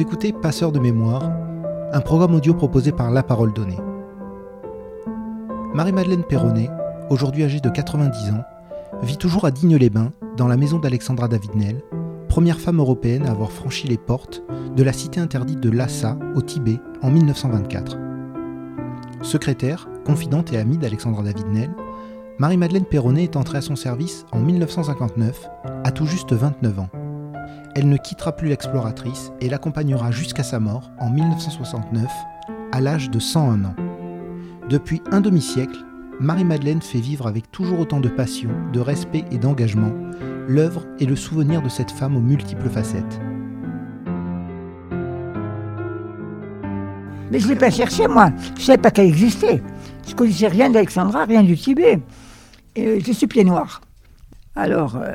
Écoutez Passeur de mémoire, un programme audio proposé par La Parole Donnée. Marie-Madeleine Perronnet, aujourd'hui âgée de 90 ans, vit toujours à Digne-les-Bains, dans la maison d'Alexandra David-Nel, première femme européenne à avoir franchi les portes de la cité interdite de Lhasa, au Tibet, en 1924. Secrétaire, confidente et amie d'Alexandra David-Nel, Marie-Madeleine Perronnet est entrée à son service en 1959, à tout juste 29 ans. Elle ne quittera plus l'exploratrice et l'accompagnera jusqu'à sa mort en 1969, à l'âge de 101 ans. Depuis un demi-siècle, Marie-Madeleine fait vivre avec toujours autant de passion, de respect et d'engagement l'œuvre et le souvenir de cette femme aux multiples facettes. Mais je ne l'ai pas cherché, moi. Je ne savais pas qu'elle existait. Je ne connaissais rien d'Alexandra, rien du Tibet. Et euh, je suis pied noir. Alors, euh,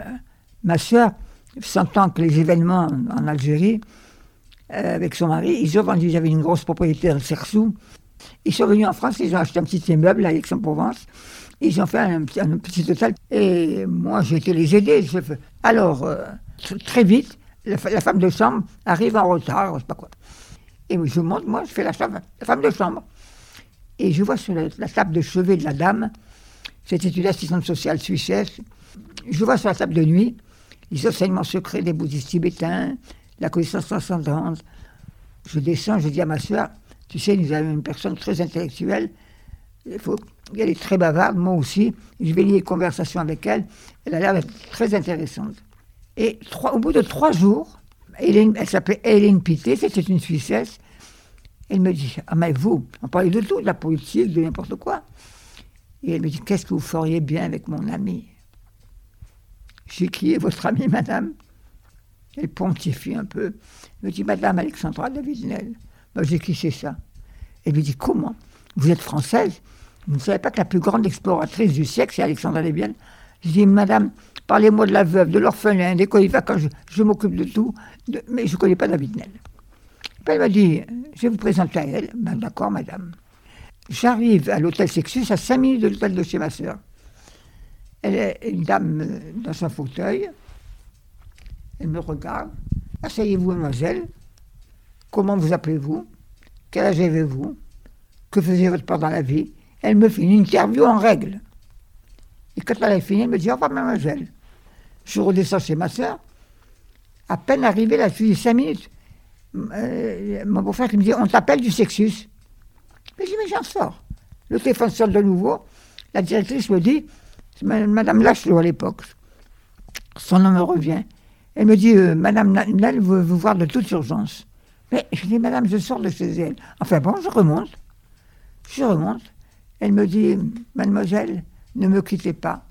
ma soeur, sentant que les événements en Algérie, euh, avec son mari, ils ont vendu, j'avais une grosse propriété dans Sersou. Ils sont venus en France, ils ont acheté un petit immeuble à Aix-en-Provence. Ils ont fait un, petit hôtel. Et moi, j'ai été les aider. Alors, très vite, la, femme de chambre arrive en retard, je sais pas quoi. Et je monte, moi, je fais la, femme de chambre. Et je vois sur la, table de chevet de la dame, c'était une assistante sociale suissesse, je vois sur la table de nuit les enseignements secrets des bouddhistes tibétains, la connaissance transcendante. Je descends, je dis à ma soeur, tu sais, nous avons une personne très intellectuelle, il faut, elle est très bavarde, moi aussi, je vais lier conversation avec elle, elle a l'air très intéressante. Et trois, au bout de trois jours, elle s'appelait Hélène Pité, c'était une Suissesse. Elle me dit Ah, mais vous, on parlait de tout, de la politique, de n'importe quoi. Et elle me dit Qu'est-ce que vous feriez bien avec mon ami J'ai qui est votre ami, madame Elle pontifie un peu. Elle me dit Madame Alexandra David-Nel. Moi, j'ai qui c'est ça Elle me dit Comment? Vous êtes française? Vous ne savez pas que la plus grande exploratrice du siècle, c'est Alexandra David-Nel Je dis Madame, Parlez-moi de la veuve, de l'orphelin, des quand je, m'occupe de tout, mais je ne connais pas Nel. elle m'a dit, je vais vous présenter à elle. Ben, D'accord, madame. J'arrive à l'hôtel Sexus, à 5 minutes de l'hôtel de chez ma soeur. Elle est une dame euh, dans son fauteuil. Elle me regarde. Asseyez-vous, mademoiselle. Comment vous appelez-vous? Quel âge avez-vous? Que faisiez votre père dans la vie? Elle me fait une interview en règle. Et quand elle a fini, elle me dit Au revoir, mademoiselle. Je redescends chez ma soeur. À peine arrivé, là, je suis cinq minutes. Euh, mon beau-frère qui me dit On t'appelle du Sexus. Mais je dis Mais j'en sors. Le téléphone sonne de nouveau. La directrice me dit Madame Lachelot à l'époque. Son nom me revient. Elle me dit euh, Madame Nel veut vous voir de toute urgence. Mais je dis Madame, je sors de chez elle. Enfin bon, je remonte. Je remonte. Elle me dit Mademoiselle, ne me quittez pas.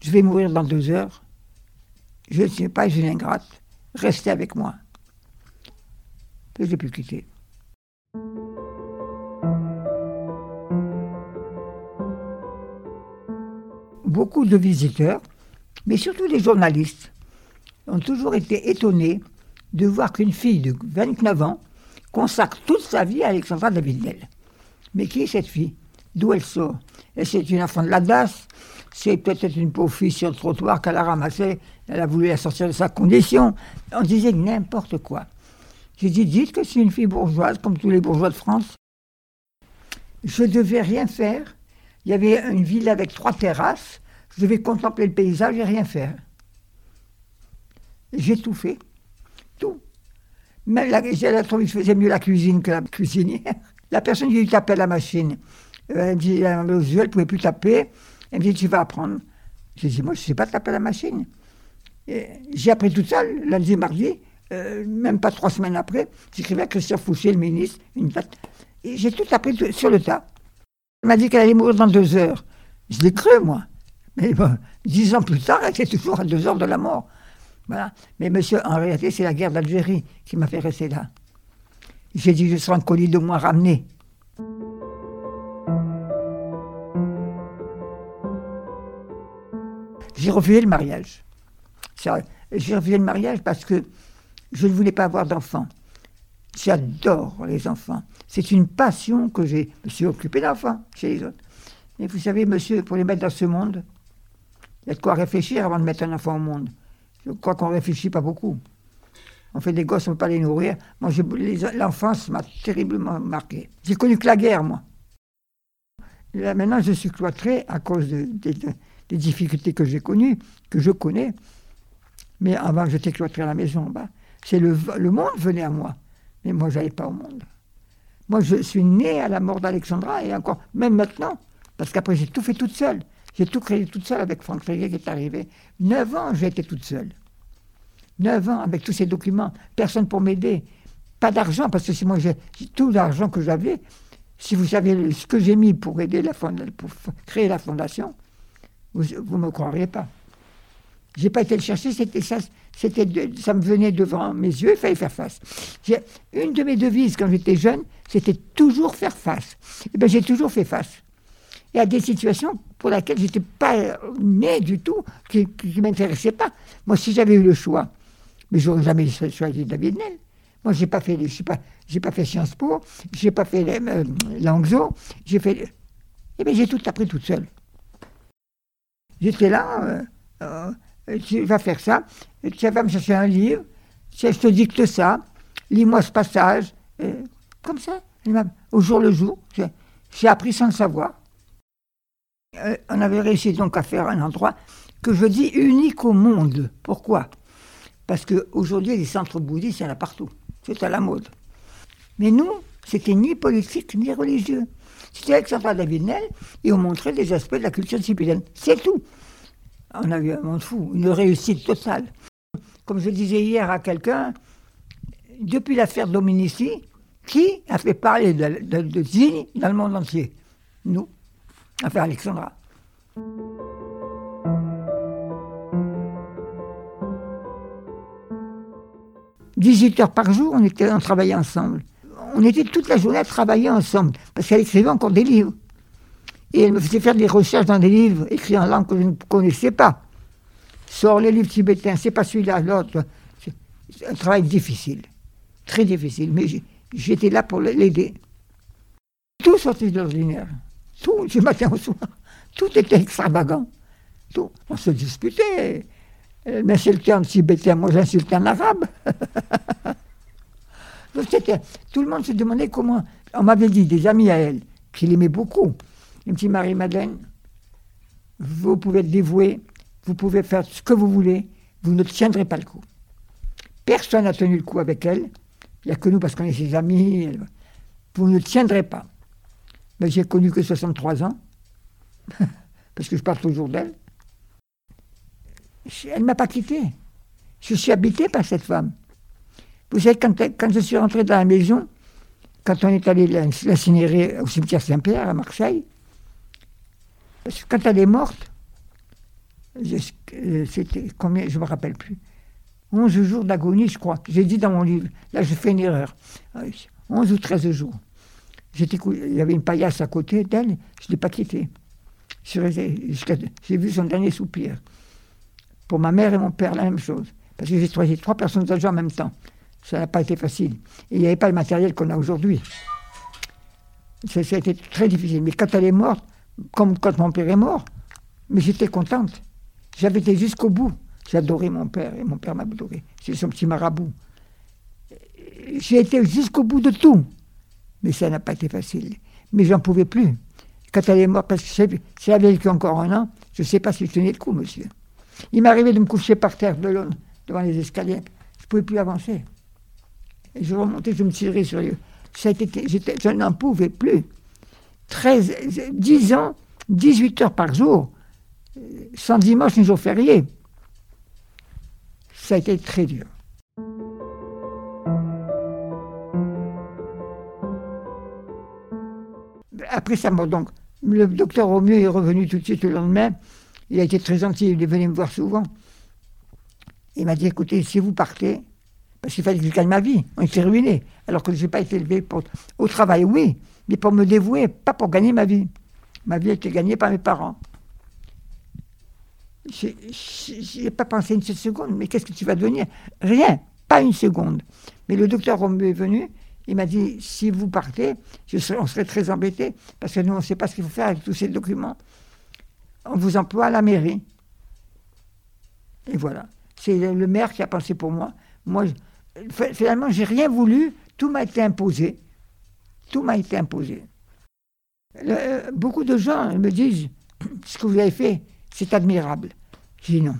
Je vais mourir dans deux heures. Je ne sais pas une ingrate. Restez avec moi. Puis j'ai pu quitter. Beaucoup de visiteurs, mais surtout des journalistes, ont toujours été étonnés de voir qu'une fille de 29 ans consacre toute sa vie à Alexandra David-Nel. Mais qui est cette fille? D'où elle sort? C'est une enfant de la DAS? C'est peut-être une pauvre fille sur le trottoir qu'elle a ramassée. Elle a voulu la sortir de sa condition. On disait n'importe quoi. J'ai dit, dites que c'est une fille bourgeoise, comme tous les bourgeois de France. Je devais rien faire. Il y avait une ville avec trois terrasses. Je devais contempler le paysage et rien faire. J'ai tout fait. Tout. Même la, trouvé je faisais mieux la cuisine que la cuisinière. La personne qui tapait la machine, elle me dit, elle ne pouvait plus taper. Elle me dit, tu vas apprendre. J'ai dit, moi, je ne sais pas taper la machine. J'ai appris tout ça lundi, mardi, euh, même pas trois semaines après. J'écrivais à Christian Fouché, le ministre, une date. Et j'ai tout appris sur le tas. Elle m'a dit qu'elle allait mourir dans deux heures. Je l'ai cru, moi. Mais bon, dix ans plus tard, elle était toujours à deux heures de la mort. Voilà. Mais monsieur, en réalité, c'est la guerre d'Algérie qui m'a fait rester là. J'ai dit, je serai un colis de moins ramené. J'ai refusé le mariage. J'ai refusé le mariage parce que je ne voulais pas avoir d'enfants. J'adore les enfants. C'est une passion que j'ai. Je me suis occupé d'enfants chez les autres. Mais vous savez, monsieur, pour les mettre dans ce monde, il y a de quoi réfléchir avant de mettre un enfant au monde. Je crois qu'on ne réfléchit pas beaucoup. on fait des gosses, on ne peut pas les nourrir. Moi, l'enfance m'a terriblement marqué. J'ai connu que la guerre, moi. Là, maintenant, je suis cloîtré à cause des difficultés que j'ai connues, que je connais. Mais avant, j'étais cloîtré à la maison C'est le, le monde venait à moi. Mais moi, je n'allais pas au monde. Moi, je suis né à la mort d'Alexandra et encore, même maintenant, parce qu'après, j'ai tout fait toute seule. J'ai tout créé toute seule avec Franck Réguet qui est arrivé. Neuf ans, j'ai été toute seule. Neuf ans avec tous ces documents. Personne pour m'aider. Pas d'argent, parce que si moi j'ai tout l'argent que j'avais, si vous savez ce que j'ai mis pour aider la pour créer la fondation, vous ne me croiriez pas. J'ai pas été le chercher, c'était ça, c'était ça me venait devant mes yeux, il fallait faire face. Une de mes devises quand j'étais jeune, c'était toujours faire face. Et eh ben j'ai toujours fait face. Et à des situations pour lesquelles j'étais pas né du tout, qui ne m'intéressaient pas. Moi, si j'avais eu le choix, mais j'aurais jamais choisi David Nel. Moi, j'ai pas fait, pas, pas fait Sciences Po, j'ai pas fait euh, Langzo, j'ai fait, eh bien, j'ai tout appris toute seule. J'étais là. Euh, euh, tu vas faire ça, tu vas me chercher un livre, je te dicte ça, lis-moi ce passage, comme ça, au jour le jour, j'ai appris sans le savoir. Euh, on avait réussi donc à faire un endroit que je dis unique au monde. Pourquoi? Parce qu'aujourd'hui, les centres bouddhistes, il y en a partout. C'est à la mode. Mais nous, c'était ni politique ni religieux. C'était Alexandra David Nel et on montrait des aspects de la culture sibérienne. C'est tout on a eu un monde fou, une réussite totale. Comme je disais hier à quelqu'un, depuis l'affaire Dominici, qui a fait parler de, de, Zini dans le monde entier? Nous, enfin Alexandra. « 18 heures par jour, on, était, travaillait ensemble. On était toute la journée à travailler ensemble, parce qu'elle écrivait encore des livres. Et elle me faisait faire des recherches dans des livres écrits en langue que je ne connaissais pas. Sors les livres tibétains, c'est pas celui-là, l'autre. C'est un travail difficile, très difficile, mais j'étais là pour l'aider. Tout sortait de l'ordinaire, tout, du matin au soir, tout était extravagant. Tout. On se disputait. Elle m'insultait en tibétain, moi j'insultais en arabe. tout le monde se demandait comment. On m'avait dit, des amis à elle, qu'il aimait beaucoup, il me dit Marie-Madeleine, vous pouvez être dévouée, vous pouvez faire ce que vous voulez, vous ne tiendrez pas le coup. Personne n'a tenu le coup avec elle. Il n'y a que nous parce qu'on est ses amis. Vous ne tiendrez pas. Mais j'ai connu que 63 ans, parce que je parle toujours d'elle. Elle ne m'a pas quitté. Je suis habité par cette femme. Vous savez, quand, quand je suis rentré dans la maison, quand on est allé l'incinérer au cimetière Saint-Pierre à Marseille, quand elle est morte, euh, c'était combien, je ne me rappelle plus. 11 jours d'agonie, je crois. J'ai dit dans mon livre. Là, je fais une erreur. 11 ou 13 jours. Il y avait une paillasse à côté d'elle, je ne l'ai pas quittée. J'ai vu son dernier soupir. Pour ma mère et mon père, la même chose. Parce que j'ai choisi trois personnes âgées en même temps. Ça n'a pas été facile. Et il n'y avait pas le matériel qu'on a aujourd'hui. Ça, a été très difficile. Mais quand elle est morte, comme quand mon père est mort. Mais j'étais contente. J'avais été jusqu'au bout. J'adorais mon père et mon père m'a adoré. C'est son petit marabout. J'ai été jusqu'au bout de tout. Mais ça n'a pas été facile. Mais j'en pouvais plus. Quand elle est morte, parce que elle avait vécu encore un an, je ne sais pas si je tenais le coup, monsieur. Il m'arrivait de me coucher par terre devant les escaliers. Je ne pouvais plus avancer. Je remontais, je me tirais sur les... Je n'en pouvais plus. 13, 10 ans, 18 heures par jour, sans dimanche ni jour férié. Ça a été très dur. Après sa mort, donc, le docteur Romieux est revenu tout de suite le lendemain. Il a été très gentil, il est venu me voir souvent. Il m'a dit écoutez, si vous partez, parce qu'il fallait que je gagne ma vie, on était ruiné. Alors que je n'ai pas été élevé pour... au travail, oui, mais pour me dévouer, pas pour gagner ma vie. Ma vie a été gagnée par mes parents. Je n'ai pas pensé une seule seconde, mais qu'est-ce que tu vas devenir? Rien, pas une seconde. Mais le docteur Romu est venu, il m'a dit, si vous partez, on serait très embêtés, parce que nous, on ne sait pas ce qu'il faut faire avec tous ces documents. On vous emploie à la mairie. Et voilà. C'est le maire qui a pensé pour moi. Moi, finalement, j'ai rien voulu, tout m'a été imposé. Tout m'a été imposé. Euh, beaucoup de gens me disent ce que vous avez fait, c'est admirable. Je dis non.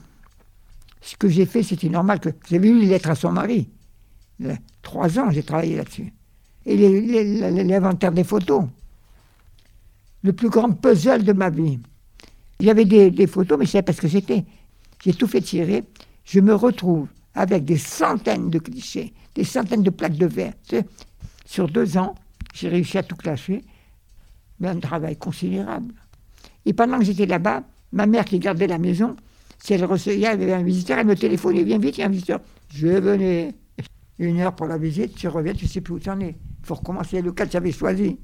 Ce que j'ai fait, c'était normal. Que... Vous avez lu les lettres à son mari. Trois ans, j'ai travaillé là-dessus. Et l'inventaire des photos. Le plus grand puzzle de ma vie. Il y avait des, photos, mais je ne savais pas ce que c'était. J'ai tout fait tirer. Je me retrouve avec des centaines de clichés, des centaines de plaques de verre. Sur deux ans, j'ai réussi à tout clasher, mais un travail considérable. Et pendant que j'étais là-bas, ma mère qui gardait la maison, si elle recevait, un visiteur, elle me téléphonait, viens vite, il y a un visiteur. Je venais. Une heure pour la visite, tu reviens, tu ne sais plus où tu en es. Il faut recommencer le cas que j'avais choisi.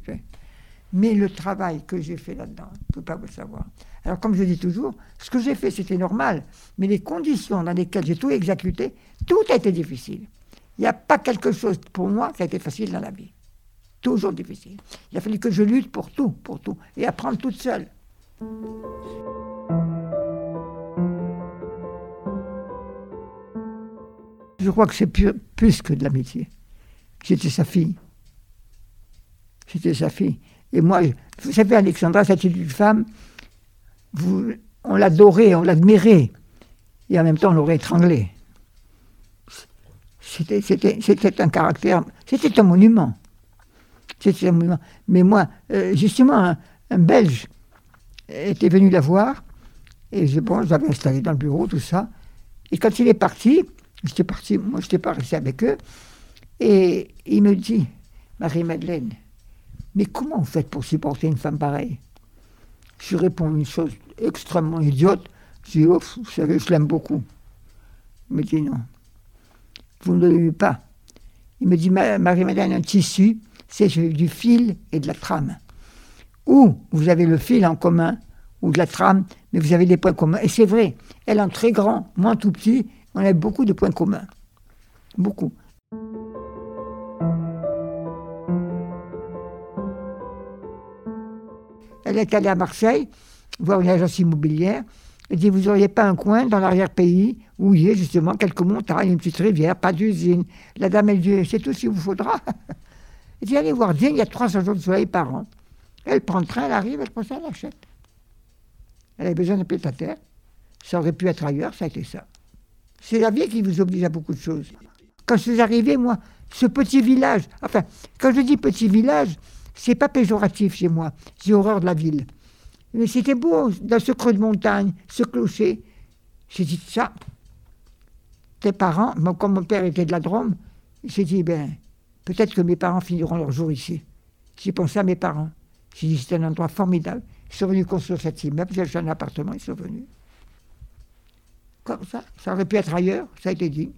Mais le travail que j'ai fait là-dedans, je ne peux pas vous savoir. Alors, comme je dis toujours, ce que j'ai fait, c'était normal, mais les conditions dans lesquelles j'ai tout exécuté, tout a été difficile. Il n'y a pas quelque chose pour moi qui a été facile dans la vie. Toujours difficile. Il a fallu que je lutte pour tout, pour tout, et apprendre toute seule. Je crois que c'est plus que de l'amitié. J'étais sa fille. J'étais sa fille. Et moi, vous savez, Alexandra, c'était une femme, vous, on l'adorait, on l'admirait, et en même temps, on l'aurait étranglée. C'était un caractère, c'était un monument. C'était un monument. Mais moi, euh, justement, un, Belge était venu la voir, et je, j'avais installé dans le bureau, tout ça. Et quand il est parti, j'étais parti, moi, je n'étais pas resté avec eux, et il me dit, Marie-Madeleine, mais comment vous faites pour supporter une femme pareille? Je réponds une chose extrêmement idiote. Je dis, oh, vous savez, je l'aime beaucoup. Il me dit, non, vous ne l'aimez pas. Il me dit, Marie-Madeleine, un tissu, c'est du fil et de la trame. Ou vous avez le fil en commun, ou de la trame, mais vous avez des points communs. Et c'est vrai, elle en très grand, moi en tout petit, on a beaucoup de points communs. Beaucoup. Elle est allée à Marseille, voir une agence immobilière. Elle dit Vous n'auriez pas un coin dans l'arrière-pays où il y a justement quelques montagnes, une petite rivière, pas d'usine La dame, elle dit C'est tout ce qu'il vous faudra. Elle dit Allez voir Dieu, il y a 300 jours de soleil par an. Elle prend le train, elle arrive, elle prend ça, elle achète. Elle a besoin d'un pied à terre. Ça aurait pu être ailleurs, ça a été ça. C'est la vie qui vous oblige à beaucoup de choses. Quand je suis arrivé, moi, ce petit village, enfin, quand je dis petit village, c'est pas péjoratif chez moi. J'ai horreur de la ville. Mais c'était beau, dans ce creux de montagne, ce clocher. J'ai dit, ça, tes parents, comme mon père était de la Drôme, j'ai dit, ben, peut-être que mes parents finiront leur jour ici. J'ai pensé à mes parents. J'ai dit, c'est un endroit formidable. Ils sont venus construire cet immeuble, j'ai un appartement, ils sont venus. Ça, aurait pu être ailleurs, ça a été dit.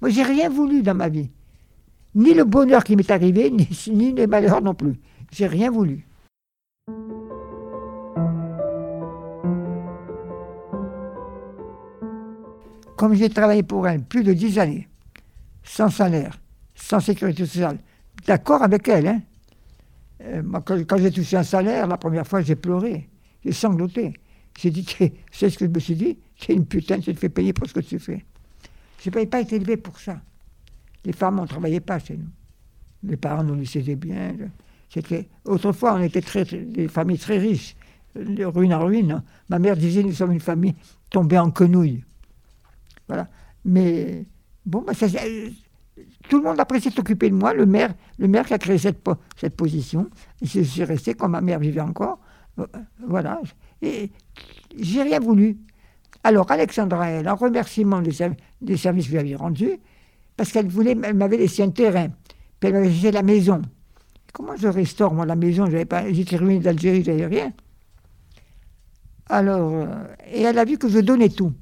Moi, j'ai rien voulu dans ma vie ni le bonheur qui m'est arrivé, ni, ni les malheurs non plus. J'ai rien voulu. Comme j'ai travaillé pour elle plus de dix années, sans salaire, sans sécurité sociale, d'accord avec elle, hein. Euh, quand, j'ai touché un salaire, la première fois, j'ai pleuré, j'ai sangloté. J'ai dit, c'est ce que je me suis dit, c'est une putain, tu te fais payer pour ce que tu fais. Je n'ai pas été élevé pour ça. Les femmes, on ne travaillait pas chez nous. Les parents nous laissaient bien. C'était, autrefois, on était très, des familles très riches, ruine en ruine. Ma mère disait, nous sommes une famille tombée en quenouille. Voilà. Mais, bon, bah, tout le monde appréciait s'occuper de moi, le maire, le maire qui a créé cette, position. Je suis resté quand ma mère vivait encore. Euh, voilà. Et j'ai rien voulu. Alors, Alexandra, elle, en remerciement des, des services que j'avais rendus, parce qu'elle voulait, elle m'avait laissé un terrain, puis elle m'avait laissé la maison. Comment je restaure, moi, la maison? J'étais ruiné d'Algérie, j'avais rien. Alors, euh, et elle a vu que je donnais tout.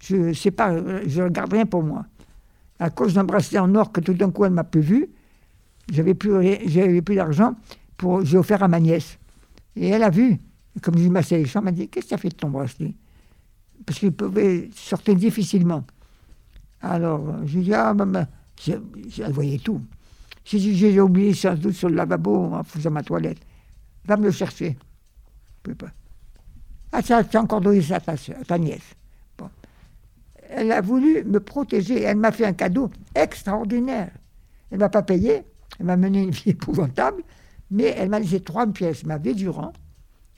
Je je ne garde rien pour moi. À cause d'un bracelet en or que tout d'un coup elle m'a plus vu, j'avais plus, j'avais plus d'argent, pour, j'ai offert à ma nièce. Et elle a vu, comme je lui les champs, elle m'a dit Qu'est-ce que as fait de ton bracelet? Parce qu'il pouvait sortir difficilement. Alors, je dis, ah, maman, elle voyait tout. J'ai dit, j'ai oublié sans doute sur le lavabo en faisant ma toilette. Va me le chercher. Je peux pas. Ah, tu as encore donné ça à ta, ta nièce. Bon. elle a voulu me protéger. Elle m'a fait un cadeau extraordinaire. Elle ne m'a pas payé, elle m'a mené une vie épouvantable, mais elle m'a laissé trois pièces, ma vie durant,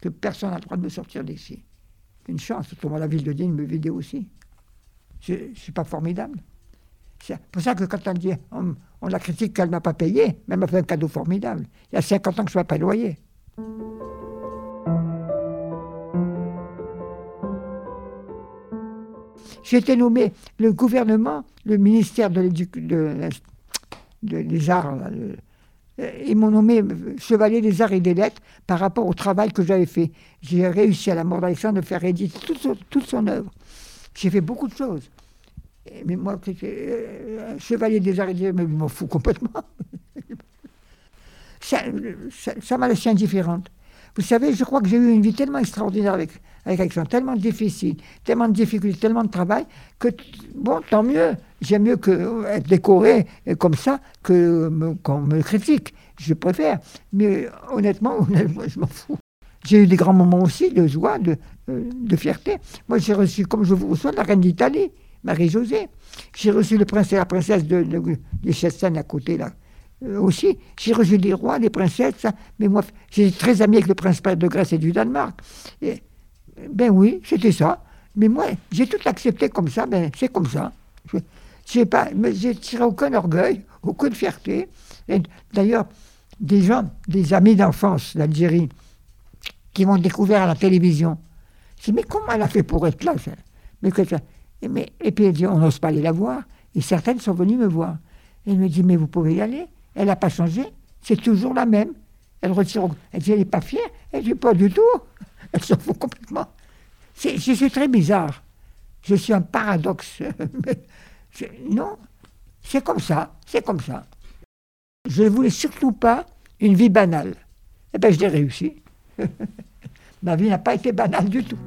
que personne n'a le droit de me sortir d'ici. Une chance, autrement la ville de Digne me vidait aussi. Suis pas formidable. C'est pour ça que quand on dit, on, la critique qu'elle ne m'a pas payé, mais elle m'a fait un cadeau formidable. Il y a 50 ans que je ne pas loyer. J'ai été nommé le gouvernement, le ministère de, de, des Arts, ils m'ont nommé chevalier des arts et des lettres par rapport au travail que j'avais fait. J'ai réussi à la mort d'Alexandre de faire éditer toute son œuvre. J'ai fait beaucoup de choses. Mais moi, euh, chevalier des arts, mais je m'en fous complètement. ça m'a laissé indifférente. Vous savez, je crois que j'ai eu une vie tellement extraordinaire avec, avec Alexandre, tellement difficile, tellement de difficultés, tellement de travail, que, bon, tant mieux. J'aime mieux que être décoré comme ça que qu'on me critique. Je préfère. Mais honnêtement, je m'en fous. J'ai eu des grands moments aussi de joie, de, euh, de fierté. Moi, j'ai reçu, comme je vous reçois, la reine d'Italie. Marie-Josée. J'ai reçu le prince et la princesse de, de, à côté, là. Euh, aussi, j'ai reçu des rois, des princesses, mais moi, j'étais très ami avec le prince de Grèce et du Danemark. Ben oui, c'était ça. Mais moi, j'ai tout accepté comme ça, ben c'est comme ça. N'ai pas, j'ai tiré aucun orgueil, aucune fierté. D'ailleurs, des gens, des amis d'enfance d'Algérie, qui m'ont découvert à la télévision, je dis, mais comment elle a fait pour être là mais que et, et puis elle dit, on n'ose pas aller la voir. Et certaines sont venues me voir. Et elle me dit, mais vous pouvez y aller. Elle n'a pas changé. C'est toujours la même. Elle retire. Elle dit, elle n'est pas fière. Elle dit, pas du tout. Elle s'en fout complètement. je suis très bizarre. Je suis un paradoxe. non, c'est comme ça. C'est comme ça. Je ne voulais surtout pas une vie banale. Eh bien, je l'ai réussi. Ma vie n'a pas été banale du tout.